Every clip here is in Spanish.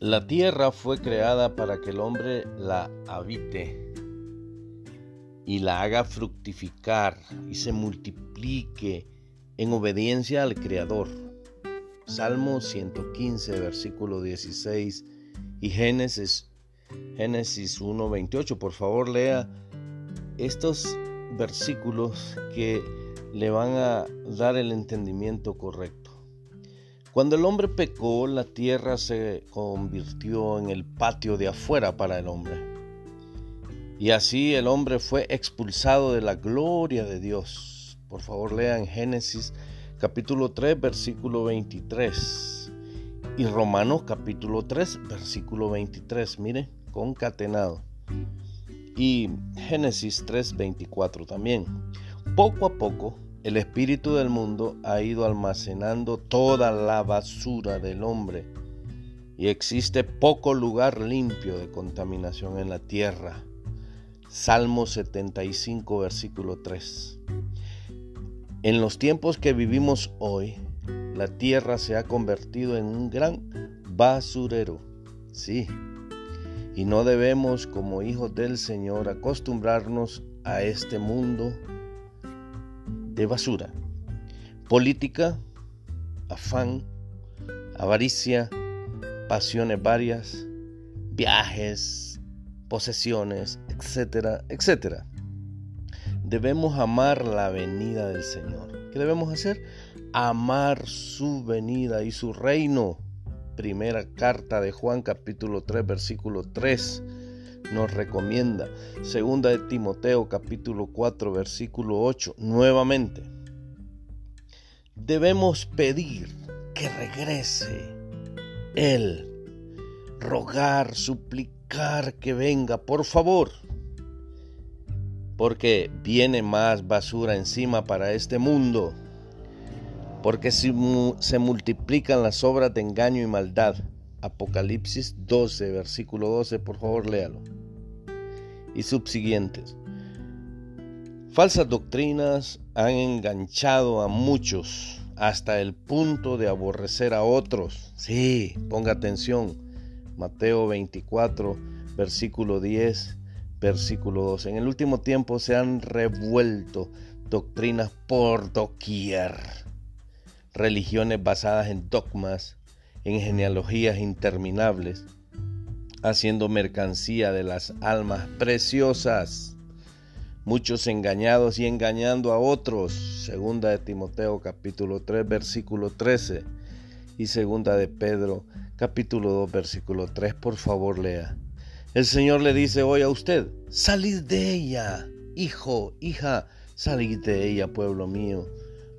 La tierra fue creada para que el hombre la habite y la haga fructificar y se multiplique en obediencia al Creador. Salmo 115, versículo 16 y Génesis, Génesis 1.28. Por favor, lea estos versículos que le van a dar el entendimiento correcto. Cuando el hombre pecó, la tierra se convirtió en el patio de afuera para el hombre. Y así el hombre fue expulsado de la gloria de Dios. Por favor, lean Génesis capítulo 3, versículo 23. Y Romanos capítulo 3, versículo 23. Mire, concatenado. Y Génesis 3, 24 también. Poco a poco el espíritu del mundo ha ido almacenando toda la basura del hombre y existe poco lugar limpio de contaminación en la tierra. Salmo 75, versículo 3. En los tiempos que vivimos hoy, la tierra se ha convertido en un gran basurero. Sí. Y no debemos, como hijos del Señor, acostumbrarnos a este mundo de basura. Política, afán, avaricia, pasiones varias, viajes, posesiones, etcétera, etcétera. Debemos amar la venida del Señor. ¿Qué debemos hacer? Amar su venida y su reino. Primera carta de Juan capítulo 3 versículo 3 nos recomienda. Segunda de Timoteo capítulo 4 versículo 8. Nuevamente, debemos pedir que regrese Él, rogar, suplicar que venga, por favor, porque viene más basura encima para este mundo, porque se, multiplican las obras de engaño y maldad Apocalipsis 12, versículo 12, por favor léalo. Y subsiguientes. Falsas doctrinas han enganchado a muchos hasta el punto de aborrecer a otros. Sí, ponga atención. Mateo 24, versículo 10, versículo 12. En el último tiempo se han revuelto doctrinas por doquier. Religiones basadas en dogmas en genealogías interminables, haciendo mercancía de las almas preciosas, muchos engañados y engañando a otros. Segunda de Timoteo capítulo 3 versículo 13 y segunda de Pedro capítulo 2 versículo 3, por favor lea. El Señor le dice hoy a usted, salid de ella, hijo, hija, salid de ella, pueblo mío,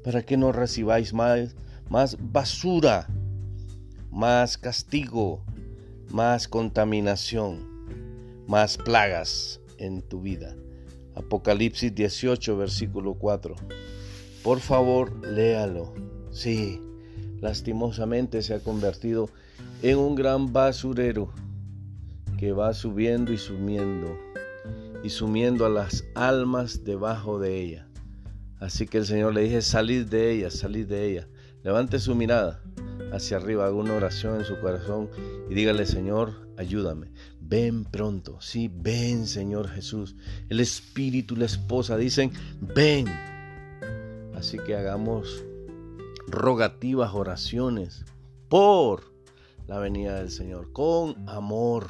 para que no recibáis más, más basura más castigo, más contaminación, más plagas en tu vida. Apocalipsis 18, versículo 4. Por favor, léalo. Sí, lastimosamente se ha convertido en un gran basurero que va subiendo y sumiendo y sumiendo a las almas debajo de ella. Así que el Señor le dije, salid de ella, salid de ella. Levante su mirada hacia arriba, haga una oración en su corazón y dígale, Señor, ayúdame. Ven pronto, sí, ven, Señor Jesús. El Espíritu y la esposa dicen, ven. Así que hagamos rogativas oraciones por la venida del Señor, con amor.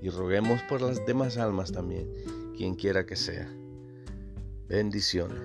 Y roguemos por las demás almas también, quien quiera que sea. Bendiciones.